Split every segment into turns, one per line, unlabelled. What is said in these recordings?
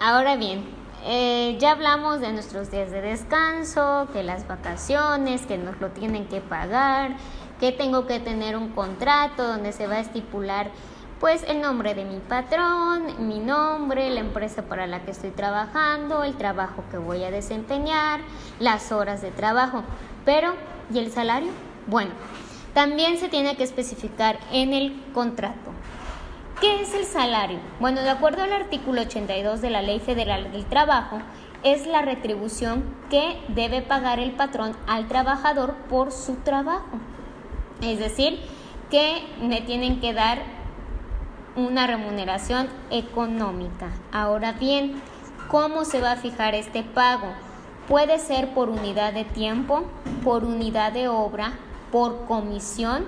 Ahora bien, eh, ya hablamos de nuestros días de descanso, que las vacaciones, que nos lo tienen que pagar, que tengo que tener un contrato donde se va a estipular pues el nombre de mi patrón, mi nombre, la empresa para la que estoy trabajando, el trabajo que voy a desempeñar, las horas de trabajo. Pero, ¿y el salario? Bueno, también se tiene que especificar en el contrato. ¿Qué es el salario? Bueno, de acuerdo al artículo 82 de la Ley Federal del Trabajo, es la retribución que debe pagar el patrón al trabajador por su trabajo. Es decir, que me tienen que dar una remuneración económica. Ahora bien, ¿cómo se va a fijar este pago? Puede ser por unidad de tiempo, por unidad de obra, por comisión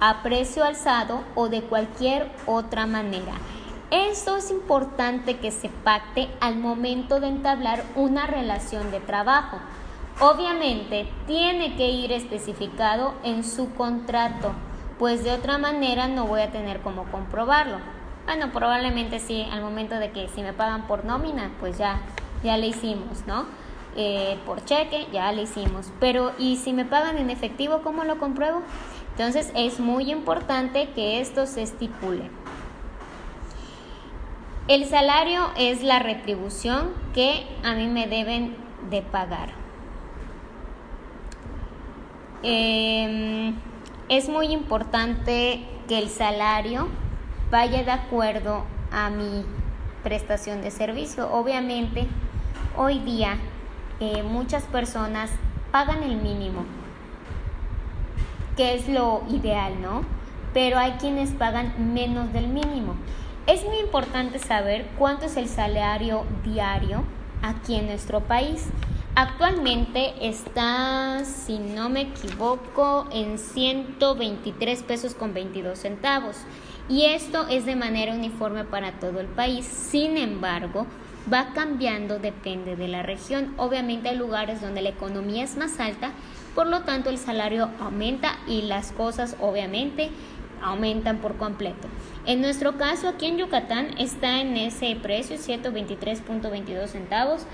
a precio alzado o de cualquier otra manera. Esto es importante que se pacte al momento de entablar una relación de trabajo. Obviamente tiene que ir especificado en su contrato, pues de otra manera no voy a tener cómo comprobarlo. Bueno, probablemente sí, al momento de que si me pagan por nómina, pues ya, ya le hicimos, ¿no? Eh, por cheque, ya le hicimos. Pero, ¿y si me pagan en efectivo, cómo lo compruebo? Entonces es muy importante que esto se estipule. El salario es la retribución que a mí me deben de pagar. Em, es muy importante que el salario vaya de acuerdo a mi prestación de servicio. Obviamente, hoy día eh, muchas personas pagan el mínimo que es lo ideal, ¿no? Pero hay quienes pagan menos del mínimo. Es muy importante saber cuánto es el salario diario aquí en nuestro país. Actualmente está, si no me equivoco, en 123 pesos con 22 centavos. Y esto es de manera uniforme para todo el país. Sin embargo, va cambiando, depende de la región. Obviamente hay lugares donde la economía es más alta por lo tanto, el salario aumenta y las cosas obviamente aumentan por completo. En nuestro caso, aquí en Yucatán está en ese precio, 123.22 centavos,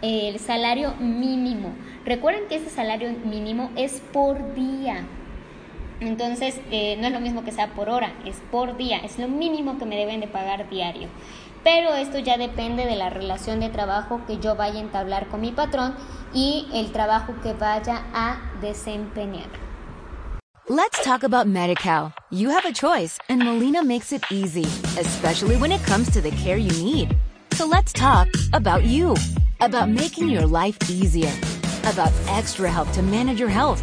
el salario mínimo. Recuerden que ese salario mínimo es por día. Entonces, eh, no es lo mismo que sea por hora, es por día, es lo mínimo que me deben de pagar diario pero esto ya depende de la relación de trabajo que yo vaya a entablar con mi patrón y el trabajo que vaya a desempeñar.
Let's talk about MediCal. You have a choice, and Molina makes it easy, especially when it comes to the care you need. So let's talk about you, about making your life easier, about extra help to manage your health.